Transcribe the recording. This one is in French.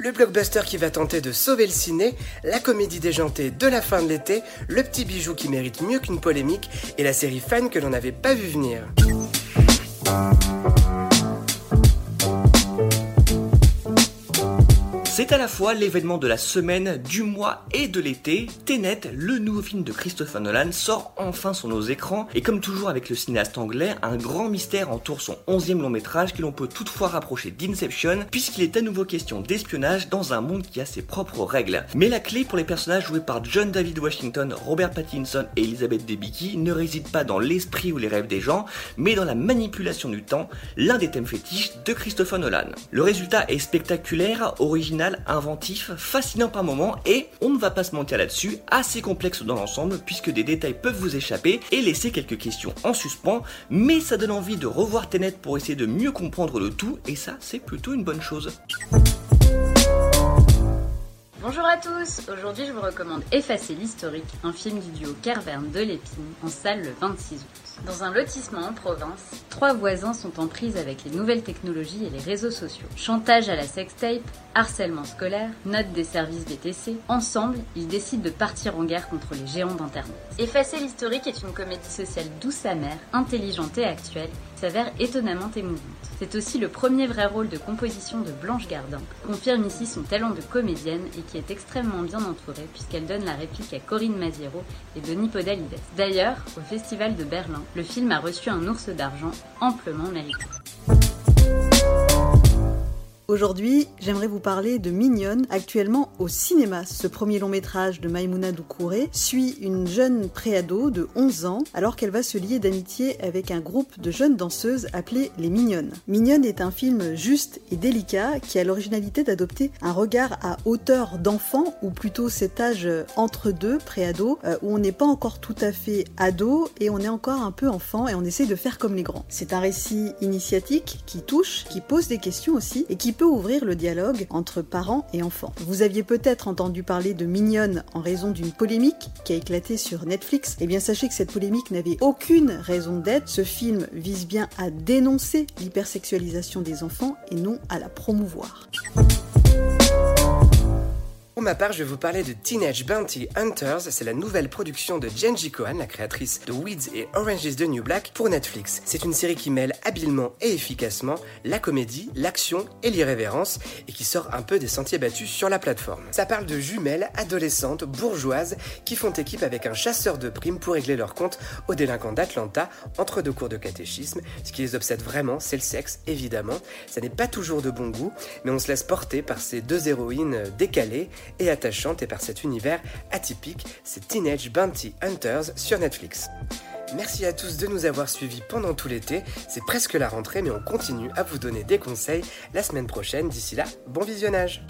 Le blockbuster qui va tenter de sauver le ciné, la comédie déjantée de la fin de l'été, le petit bijou qui mérite mieux qu'une polémique et la série fan que l'on n'avait pas vu venir. C'est à la fois l'événement de la semaine, du mois et de l'été. Tenet, le nouveau film de Christopher Nolan, sort enfin sur nos écrans. Et comme toujours avec le cinéaste anglais, un grand mystère entoure son onzième long métrage que l'on peut toutefois rapprocher d'Inception, puisqu'il est à nouveau question d'espionnage dans un monde qui a ses propres règles. Mais la clé pour les personnages joués par John David Washington, Robert Pattinson et Elizabeth Debicki ne réside pas dans l'esprit ou les rêves des gens, mais dans la manipulation du temps, l'un des thèmes fétiches de Christopher Nolan. Le résultat est spectaculaire, original, inventif, fascinant par moments et, on ne va pas se mentir là-dessus, assez complexe dans l'ensemble puisque des détails peuvent vous échapper et laisser quelques questions en suspens, mais ça donne envie de revoir Tenet pour essayer de mieux comprendre le tout et ça c'est plutôt une bonne chose. Bonjour à tous Aujourd'hui je vous recommande Effacer l'historique, un film du duo Carverne de l'Épine, en salle le 26 août. Dans un lotissement en province, trois voisins sont en prise avec les nouvelles technologies et les réseaux sociaux. Chantage à la sextape, harcèlement scolaire, notes des services BTC, ensemble, ils décident de partir en guerre contre les géants d'Internet. Effacer l'historique est une comédie sociale douce amère, intelligente et actuelle, s'avère étonnamment émouvante. C'est aussi le premier vrai rôle de composition de Blanche Gardin, confirme ici son talent de comédienne et qui est extrêmement bien entourée puisqu'elle donne la réplique à Corinne Maziero et Denis Podalides. D'ailleurs, au Festival de Berlin, le film a reçu un ours d'argent amplement mérité. Aujourd'hui, j'aimerais vous parler de Mignonne, actuellement au cinéma. Ce premier long métrage de Maïmouna Doucouré suit une jeune préado de 11 ans alors qu'elle va se lier d'amitié avec un groupe de jeunes danseuses appelées les Mignonnes. Mignonne est un film juste et délicat qui a l'originalité d'adopter un regard à hauteur d'enfant ou plutôt cet âge entre deux, préado, euh, où on n'est pas encore tout à fait ado et on est encore un peu enfant et on essaie de faire comme les grands. C'est un récit initiatique qui touche, qui pose des questions aussi et qui peut ouvrir le dialogue entre parents et enfants. Vous aviez peut-être entendu parler de Mignonne en raison d'une polémique qui a éclaté sur Netflix. Eh bien, sachez que cette polémique n'avait aucune raison d'être. Ce film vise bien à dénoncer l'hypersexualisation des enfants et non à la promouvoir. Ma part, je vais vous parler de Teenage Bounty Hunters. C'est la nouvelle production de Jenji Kohan, la créatrice de Weeds et Orange is the New Black, pour Netflix. C'est une série qui mêle habilement et efficacement la comédie, l'action et l'irrévérence et qui sort un peu des sentiers battus sur la plateforme. Ça parle de jumelles adolescentes bourgeoises qui font équipe avec un chasseur de primes pour régler leur compte aux délinquants d'Atlanta entre deux cours de catéchisme. Ce qui les obsède vraiment, c'est le sexe, évidemment. Ça n'est pas toujours de bon goût, mais on se laisse porter par ces deux héroïnes décalées et attachante et par cet univers atypique, c'est Teenage Bounty Hunters sur Netflix. Merci à tous de nous avoir suivis pendant tout l'été. C'est presque la rentrée, mais on continue à vous donner des conseils la semaine prochaine. D'ici là, bon visionnage!